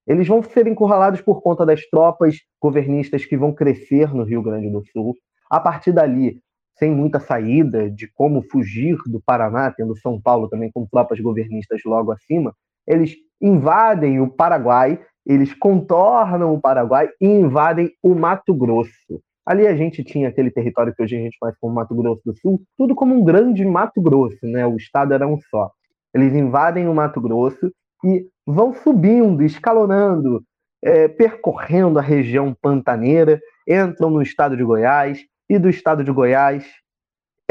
Eles vão ser encurralados por conta das tropas governistas que vão crescer no Rio Grande do Sul. A partir dali, sem muita saída de como fugir do Paraná, tendo São Paulo também com tropas governistas logo acima, eles invadem o Paraguai, eles contornam o Paraguai e invadem o Mato Grosso. Ali a gente tinha aquele território que hoje a gente conhece como Mato Grosso do Sul, tudo como um grande Mato Grosso, né? O estado era um só. Eles invadem o Mato Grosso e vão subindo, escalonando, é, percorrendo a região pantaneira, entram no estado de Goiás, e do estado de Goiás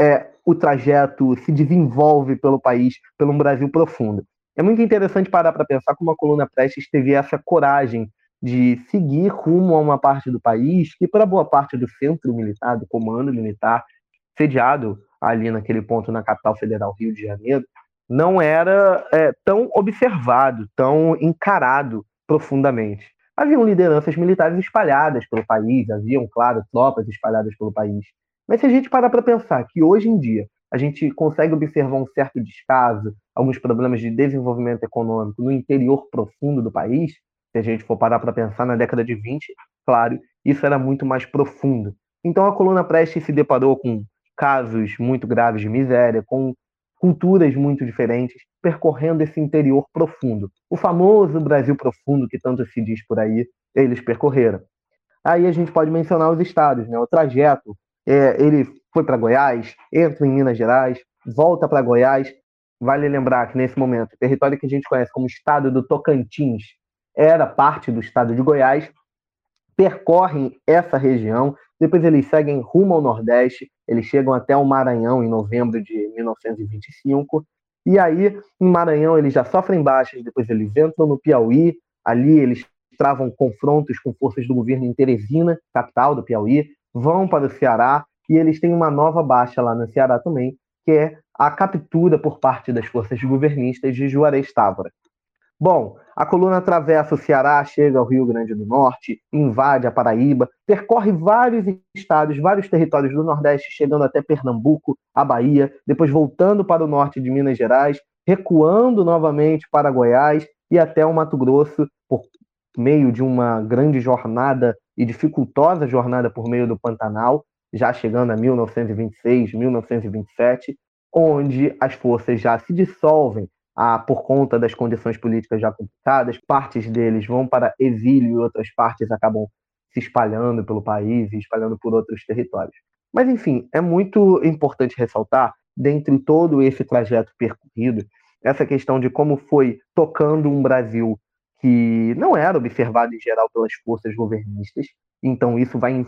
é, o trajeto se desenvolve pelo país, pelo Brasil profundo. É muito interessante parar para pensar como a coluna Prestes teve essa coragem de seguir rumo a uma parte do país que, para boa parte do centro militar, do comando militar, sediado ali naquele ponto na capital federal, Rio de Janeiro, não era é, tão observado, tão encarado profundamente. Haviam lideranças militares espalhadas pelo país, haviam, claro, tropas espalhadas pelo país. Mas se a gente parar para pensar que hoje em dia a gente consegue observar um certo descaso, alguns problemas de desenvolvimento econômico no interior profundo do país, se a gente for parar para pensar na década de 20, claro, isso era muito mais profundo. Então a coluna Prestes se deparou com casos muito graves de miséria, com culturas muito diferentes, percorrendo esse interior profundo. O famoso Brasil profundo que tanto se diz por aí, eles percorreram. Aí a gente pode mencionar os estados, né? O trajeto, é, ele foi para Goiás, entra em Minas Gerais, volta para Goiás. Vale lembrar que nesse momento, o território que a gente conhece como estado do Tocantins era parte do estado de Goiás, percorrem essa região, depois eles seguem rumo ao Nordeste, eles chegam até o Maranhão em novembro de 1925, e aí em Maranhão eles já sofrem baixas, depois eles entram no Piauí, ali eles travam confrontos com forças do governo em Teresina, capital do Piauí, vão para o Ceará e eles têm uma nova baixa lá no Ceará também, que é a captura por parte das forças governistas de Juarez Távora. Bom, a coluna atravessa o Ceará, chega ao Rio Grande do Norte, invade a Paraíba, percorre vários estados, vários territórios do Nordeste, chegando até Pernambuco, a Bahia, depois voltando para o norte de Minas Gerais, recuando novamente para Goiás e até o Mato Grosso, por meio de uma grande jornada e dificultosa jornada por meio do Pantanal, já chegando a 1926, 1927, onde as forças já se dissolvem por conta das condições políticas já complicadas, partes deles vão para exílio e outras partes acabam se espalhando pelo país e espalhando por outros territórios. Mas, enfim, é muito importante ressaltar, dentre todo esse trajeto percorrido, essa questão de como foi tocando um Brasil que não era observado em geral pelas forças governistas, então isso vai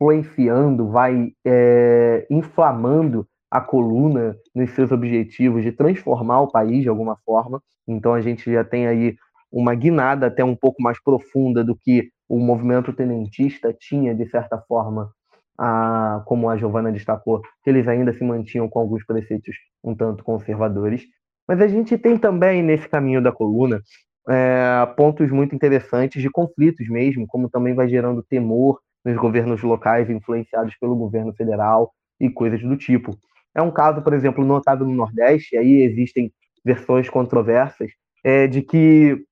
influenciando, vai é, inflamando a coluna nos seus objetivos de transformar o país de alguma forma. Então a gente já tem aí uma guinada até um pouco mais profunda do que o movimento tenentista tinha, de certa forma, a, como a Giovana destacou, que eles ainda se mantinham com alguns preceitos um tanto conservadores. Mas a gente tem também nesse caminho da coluna é, pontos muito interessantes de conflitos mesmo, como também vai gerando temor nos governos locais influenciados pelo governo federal e coisas do tipo. É um caso, por exemplo, notado no Nordeste, e aí existem versões controversas, é, de que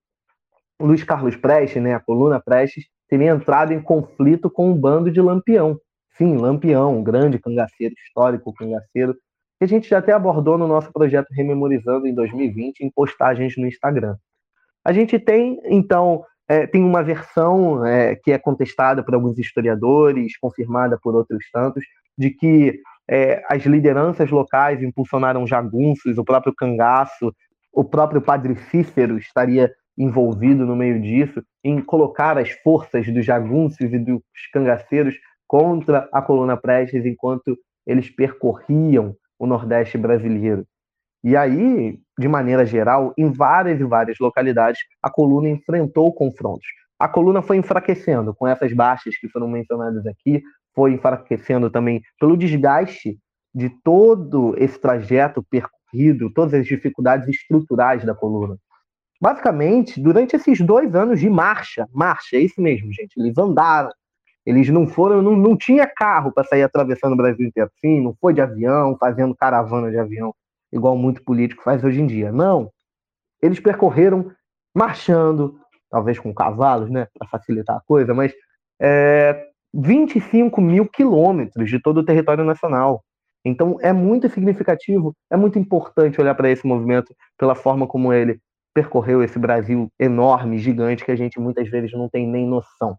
Luiz Carlos Prestes, né, a coluna Prestes, teria entrado em conflito com um bando de Lampião. Sim, Lampião, um grande cangaceiro, histórico cangaceiro, que a gente já até abordou no nosso projeto Rememorizando em 2020, em postagens no Instagram. A gente tem, então, é, tem uma versão é, que é contestada por alguns historiadores, confirmada por outros tantos, de que é, as lideranças locais impulsionaram jagunços, o próprio cangaço, o próprio padre Cícero estaria envolvido no meio disso, em colocar as forças dos jagunços e dos cangaceiros contra a coluna Prestes enquanto eles percorriam o Nordeste brasileiro. E aí, de maneira geral, em várias e várias localidades, a coluna enfrentou confrontos. A coluna foi enfraquecendo com essas baixas que foram mencionadas aqui, foi enfraquecendo também pelo desgaste de todo esse trajeto percorrido, todas as dificuldades estruturais da coluna. Basicamente, durante esses dois anos de marcha, marcha, é isso mesmo, gente, eles andaram, eles não foram, não, não tinha carro para sair atravessando o Brasil inteiro, sim, não foi de avião, fazendo caravana de avião, igual muito político faz hoje em dia. Não. Eles percorreram marchando, talvez com cavalos, né, para facilitar a coisa, mas é, 25 mil quilômetros de todo o território nacional. Então é muito significativo, é muito importante olhar para esse movimento pela forma como ele percorreu esse Brasil enorme, gigante, que a gente muitas vezes não tem nem noção.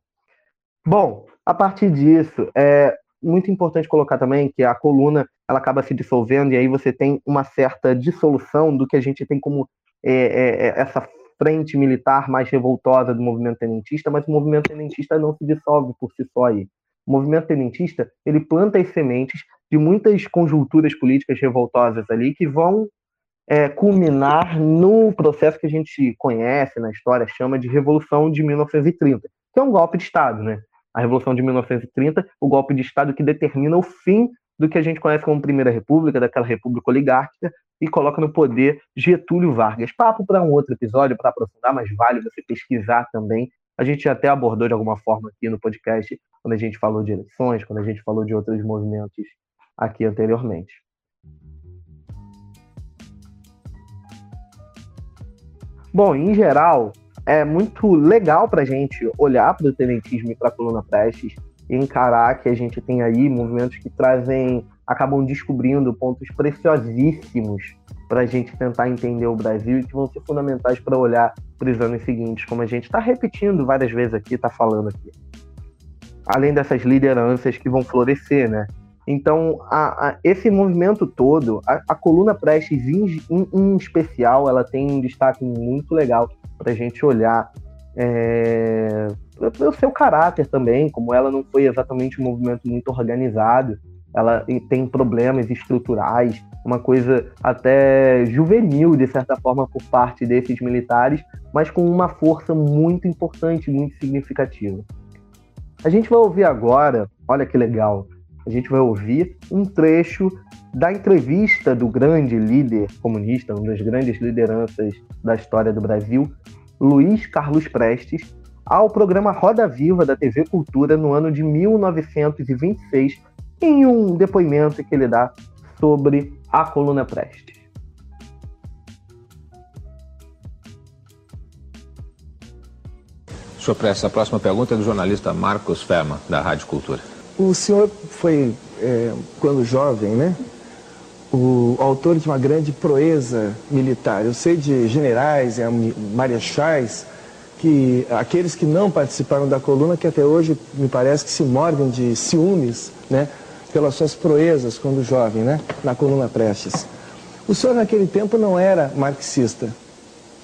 Bom, a partir disso, é muito importante colocar também que a coluna ela acaba se dissolvendo e aí você tem uma certa dissolução do que a gente tem como é, é, é, essa frente militar mais revoltosa do movimento tenentista, mas o movimento tenentista não se dissolve por si só aí. O movimento tenentista ele planta as sementes de muitas conjunturas políticas revoltosas ali que vão é, culminar no processo que a gente conhece na história, chama de Revolução de 1930, que é um golpe de Estado, né? A Revolução de 1930, o golpe de Estado que determina o fim do que a gente conhece como Primeira República, daquela república oligárquica, e coloca no poder Getúlio Vargas. Papo para um outro episódio, para aprofundar, mas vale você pesquisar também. A gente até abordou de alguma forma aqui no podcast, quando a gente falou de eleições, quando a gente falou de outros movimentos aqui anteriormente. Bom, em geral, é muito legal para a gente olhar para o tenentismo e para a coluna Prestes encarar que a gente tem aí movimentos que trazem, acabam descobrindo pontos preciosíssimos para a gente tentar entender o Brasil e que vão ser fundamentais para olhar para os anos seguintes, como a gente está repetindo várias vezes aqui, está falando aqui. Além dessas lideranças que vão florescer, né? Então, a, a, esse movimento todo, a, a coluna Prestes em, em, em, especial, ela tem um destaque muito legal para a gente olhar é, o seu caráter também, como ela não foi exatamente um movimento muito organizado, ela tem problemas estruturais, uma coisa até juvenil, de certa forma, por parte desses militares, mas com uma força muito importante, muito significativa. A gente vai ouvir agora, olha que legal, a gente vai ouvir um trecho da entrevista do grande líder comunista, uma das grandes lideranças da história do Brasil, Luiz Carlos Prestes, ao programa Roda Viva da TV Cultura no ano de 1926, em um depoimento que ele dá sobre a coluna Prestes. Senhor Prestes, a próxima pergunta é do jornalista Marcos Ferma, da Rádio Cultura. O senhor foi, é, quando jovem, né? O autor de uma grande proeza militar. Eu sei de generais, é, marechais, que aqueles que não participaram da coluna, que até hoje me parece que se mordem de ciúmes, né? Pelas suas proezas quando jovem, né? Na coluna Prestes. O senhor naquele tempo não era marxista.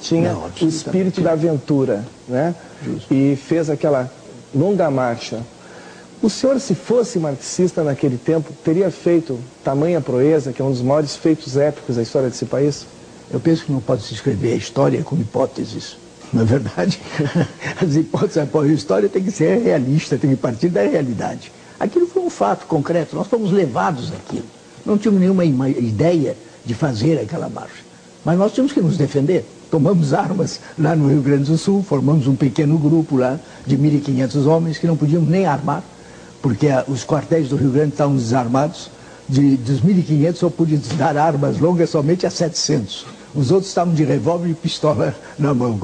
Tinha não, o espírito da aventura, né? Justo. E fez aquela longa marcha O senhor, se fosse marxista naquele tempo, teria feito tamanha proeza, que é um dos maiores feitos épicos da história desse país? Eu penso que não pode se escrever a história com hipóteses. Não é verdade? As hipóteses, a história tem que ser realista, tem que partir da realidade. Aquilo foi um fato concreto, nós fomos levados àquilo. Não tínhamos nenhuma ideia de fazer aquela marcha. Mas nós tínhamos que nos defender. Tomamos armas lá no Rio Grande do Sul, formamos um pequeno grupo lá de 1.500 homens que não podíamos nem armar, porque os quartéis do Rio Grande estavam desarmados. De, dos 1.500 só podia dar armas longas somente a 700. Os outros estavam de revólver e pistola na mão.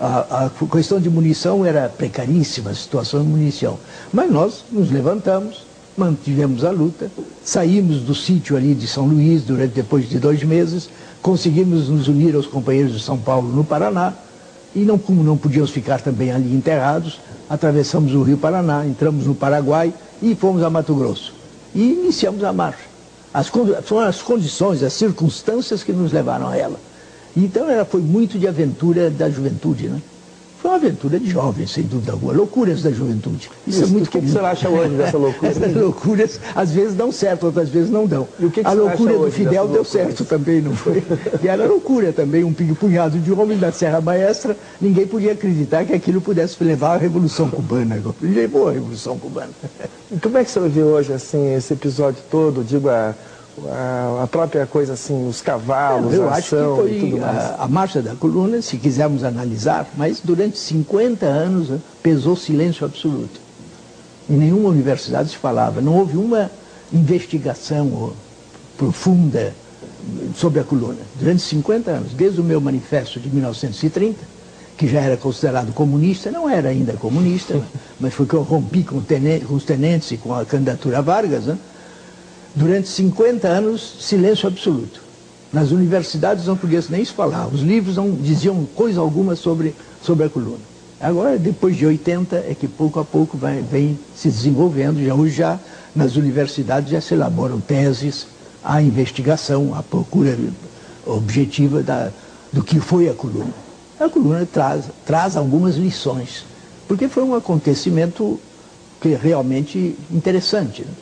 A, a questão de munição era precaríssima, a situação de munição. Mas nós nos levantamos, mantivemos a luta, saímos do sítio ali de São Luís durante depois de dois meses, conseguimos nos unir aos companheiros de São Paulo no Paraná, e não, como não podíamos ficar também ali enterrados, atravessamos o Rio Paraná, entramos no Paraguai e fomos a Mato Grosso. E iniciamos a marcha. As, foram as condições, as circunstâncias que nos levaram a ela. Então ela foi muito de aventura da juventude, né? Foi uma aventura de jovens, sem dúvida alguma. Loucuras da juventude. Isso, Isso é muito o que, que você acha hoje dessa loucura? Essas loucuras às vezes dão certo, outras vezes não dão. E o que que a loucura do Fidel deu certo também, não foi? e era loucura também, um punhado de homens da Serra Maestra, ninguém podia acreditar que aquilo pudesse levar à Revolução Cubana. Levou a Revolução Cubana. E como é que você vê hoje assim, esse episódio todo, digo, a a, a, própria coisa assim, os cavalos, Eu a acho que foi a, a, marcha da coluna, se quisermos analisar, mas durante 50 anos né, pesou silêncio absoluto. Em nenhuma universidade se falava, não houve uma investigação profunda sobre a coluna. Durante 50 anos, desde o meu manifesto de 1930, que já era considerado comunista, não era ainda comunista, mas foi que eu rompi com, tenente, com os tenentes e com a candidatura Vargas, né? Durante 50 anos, silêncio absoluto. Nas universidades não podia nem se falar, os livros não diziam coisa alguma sobre, sobre a coluna. Agora, depois de 80, é que pouco a pouco vai, vem se desenvolvendo, já hoje já nas universidades já se elaboram teses, a investigação, a procura objetiva da, do que foi a coluna. A coluna traz, traz algumas lições, porque foi um acontecimento que é realmente interessante. Né?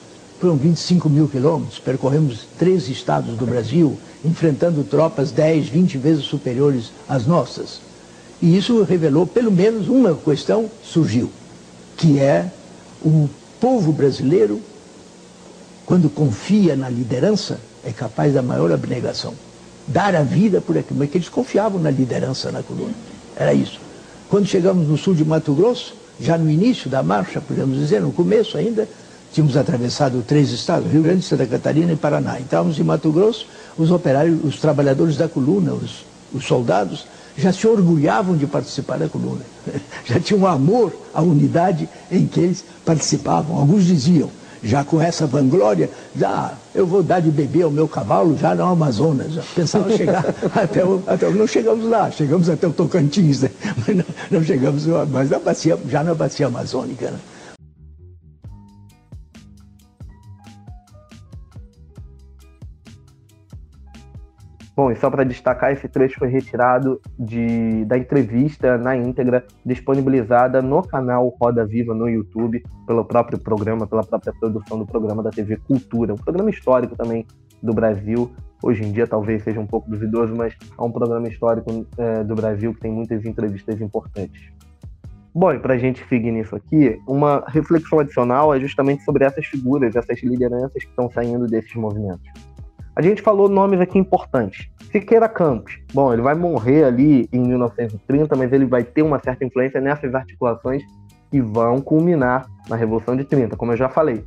Foram 25 mil quilômetros, percorremos três estados do Brasil, enfrentando tropas 10, 20 vezes superiores às nossas. E isso revelou, pelo menos, uma questão surgiu, que é o povo brasileiro, quando confia na liderança, é capaz da maior abnegação. Dar a vida por aquilo, mas que eles confiavam na liderança na coluna. Era isso. Quando chegamos no sul de Mato Grosso, já no início da marcha, podemos dizer, no começo ainda, Tínhamos atravessado três estados, Rio Grande, Santa Catarina e Paraná. Estávamos em Mato Grosso, os operários, os trabalhadores da coluna, os, os soldados, já se orgulhavam de participar da coluna. Já tinham um amor à unidade em que eles participavam. Alguns diziam, já com essa vanglória, já eu vou dar de beber ao meu cavalo já no Amazonas. Já pensava chegar até, o, até não chegamos lá, chegamos até o Tocantins, né? mas não, não chegamos, mas na bacia, já na bacia amazônica. Né? Bom, e só para destacar, esse trecho foi retirado de, da entrevista na íntegra, disponibilizada no canal Roda Viva no YouTube, pelo próprio programa, pela própria produção do programa da TV Cultura, um programa histórico também do Brasil. Hoje em dia talvez seja um pouco duvidoso, mas é um programa histórico é, do Brasil que tem muitas entrevistas importantes. Bom, e para a gente seguir nisso aqui, uma reflexão adicional é justamente sobre essas figuras, essas lideranças que estão saindo desses movimentos. A gente falou nomes aqui importantes. Siqueira Campos. Bom, ele vai morrer ali em 1930, mas ele vai ter uma certa influência nessas articulações que vão culminar na Revolução de 30, como eu já falei.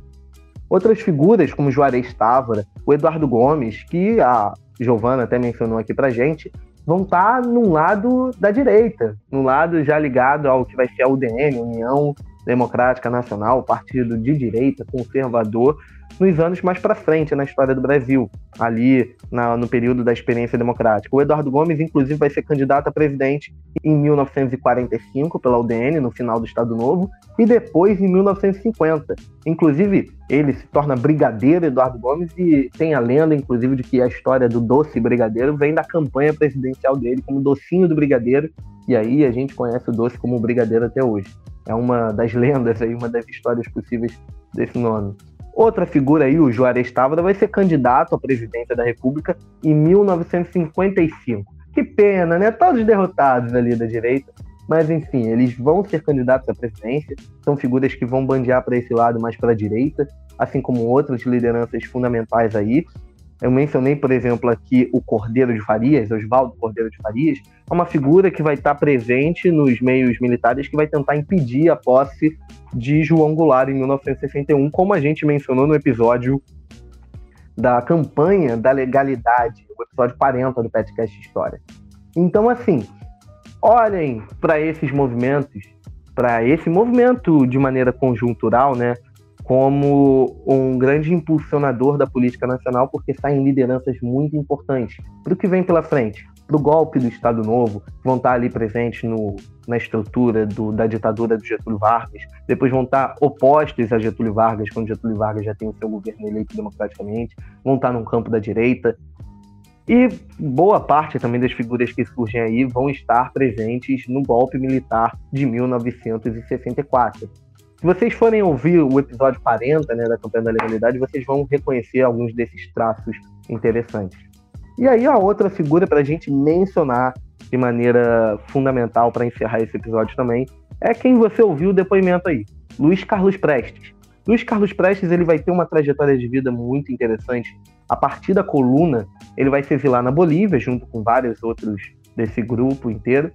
Outras figuras, como Juarez Távora, o Eduardo Gomes, que a Giovana até mencionou aqui pra gente, vão estar tá num lado da direita, no lado já ligado ao que vai ser a UDN, União Democrática Nacional, partido de direita, conservador, nos anos mais para frente na história do Brasil, ali na, no período da experiência democrática. O Eduardo Gomes, inclusive, vai ser candidato a presidente em 1945 pela UDN, no final do Estado Novo, e depois em 1950. Inclusive, ele se torna brigadeiro, Eduardo Gomes, e tem a lenda, inclusive, de que a história do doce brigadeiro vem da campanha presidencial dele como docinho do brigadeiro, e aí a gente conhece o doce como brigadeiro até hoje. É uma das lendas aí, uma das histórias possíveis desse nome. Outra figura aí, o Juarez Távora, vai ser candidato à presidência da República em 1955. Que pena, né? Todos derrotados ali da direita. Mas enfim, eles vão ser candidatos à presidência. São figuras que vão bandear para esse lado mais para a direita, assim como outras lideranças fundamentais aí. Eu mencionei, por exemplo, aqui o Cordeiro de Farias, Oswaldo Cordeiro de Farias, é uma figura que vai estar presente nos meios militares que vai tentar impedir a posse de João Goulart em 1961, como a gente mencionou no episódio da campanha da legalidade, o episódio 40 do Petcast História. Então, assim, olhem para esses movimentos, para esse movimento de maneira conjuntural, né? Como um grande impulsionador da política nacional, porque está em lideranças muito importantes. Para o que vem pela frente, para o golpe do Estado Novo, vão estar ali presentes no, na estrutura do, da ditadura do Getúlio Vargas, depois vão estar opostos a Getúlio Vargas, quando Getúlio Vargas já tem o seu governo eleito democraticamente, vão estar no campo da direita. E boa parte também das figuras que surgem aí vão estar presentes no golpe militar de 1964 se vocês forem ouvir o episódio 40 né, da campanha da legalidade, vocês vão reconhecer alguns desses traços interessantes. E aí a outra figura para a gente mencionar de maneira fundamental para encerrar esse episódio também é quem você ouviu o depoimento aí, Luiz Carlos Prestes. Luiz Carlos Prestes ele vai ter uma trajetória de vida muito interessante. A partir da coluna, ele vai se exilar na Bolívia, junto com vários outros desse grupo inteiro.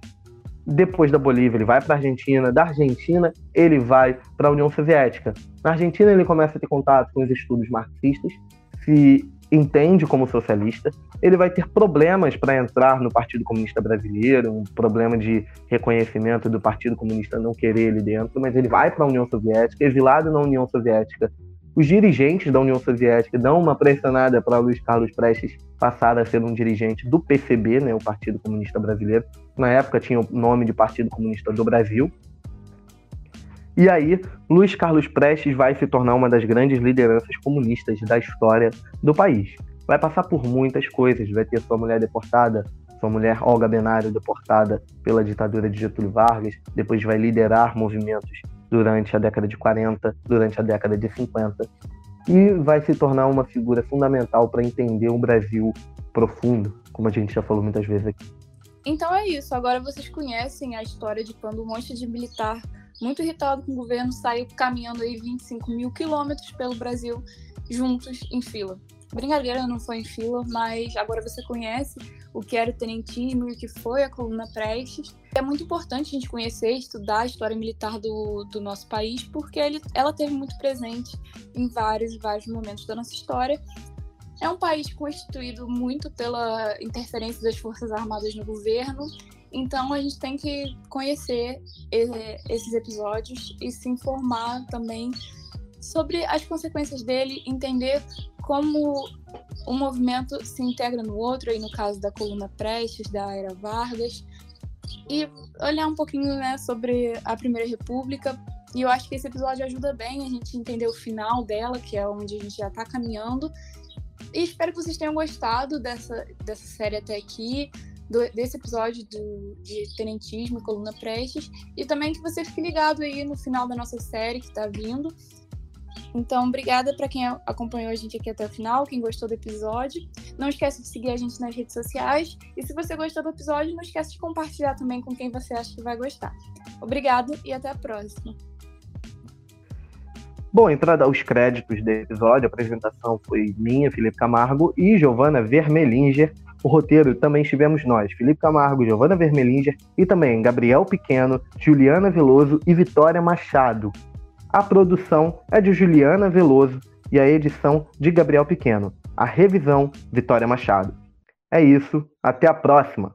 Depois da Bolívia, ele vai para a Argentina. Da Argentina, ele vai para a União Soviética. Na Argentina, ele começa a ter contato com os estudos marxistas, se entende como socialista. Ele vai ter problemas para entrar no Partido Comunista Brasileiro, um problema de reconhecimento do Partido Comunista não querer ele dentro, mas ele vai para a União Soviética, exilado na União Soviética, os dirigentes da União Soviética dão uma pressionada para Luiz Carlos Prestes passar a ser um dirigente do PCB, né, o Partido Comunista Brasileiro. Na época tinha o nome de Partido Comunista do Brasil. E aí, Luiz Carlos Prestes vai se tornar uma das grandes lideranças comunistas da história do país. Vai passar por muitas coisas, vai ter sua mulher deportada, sua mulher Olga Benário deportada pela ditadura de Getúlio Vargas, depois vai liderar movimentos durante a década de 40, durante a década de 50, e vai se tornar uma figura fundamental para entender o Brasil profundo, como a gente já falou muitas vezes aqui. Então é isso. Agora vocês conhecem a história de quando um monte de militar, muito irritado com o governo, saiu caminhando aí 25 mil quilômetros pelo Brasil juntos em fila. Brincadeira, não foi em fila, mas agora você conhece o que era o tenentismo e o que foi a coluna Prestes. É muito importante a gente conhecer estudar a história militar do, do nosso país, porque ele, ela teve muito presente em vários e vários momentos da nossa história. É um país constituído muito pela interferência das Forças Armadas no governo, então a gente tem que conhecer esses episódios e se informar também sobre as consequências dele, entender como um movimento se integra no outro, aí no caso da coluna Prestes, da Era Vargas, e olhar um pouquinho né, sobre a Primeira República. E eu acho que esse episódio ajuda bem a gente entender o final dela, que é onde a gente já está caminhando. E espero que vocês tenham gostado dessa, dessa série até aqui, do, desse episódio do, de Tenentismo e Coluna Prestes. E também que você fique ligado aí no final da nossa série que está vindo. Então, obrigada para quem acompanhou a gente aqui até o final, quem gostou do episódio. Não esquece de seguir a gente nas redes sociais. E se você gostou do episódio, não esquece de compartilhar também com quem você acha que vai gostar. Obrigado e até a próxima. Bom, entrada aos créditos do episódio, a apresentação foi minha, Felipe Camargo, e Giovana Vermelinger. O roteiro também estivemos nós, Felipe Camargo, Giovana Vermelinger e também Gabriel Pequeno, Juliana Veloso e Vitória Machado. A produção é de Juliana Veloso e a edição de Gabriel Pequeno. A revisão, Vitória Machado. É isso, até a próxima!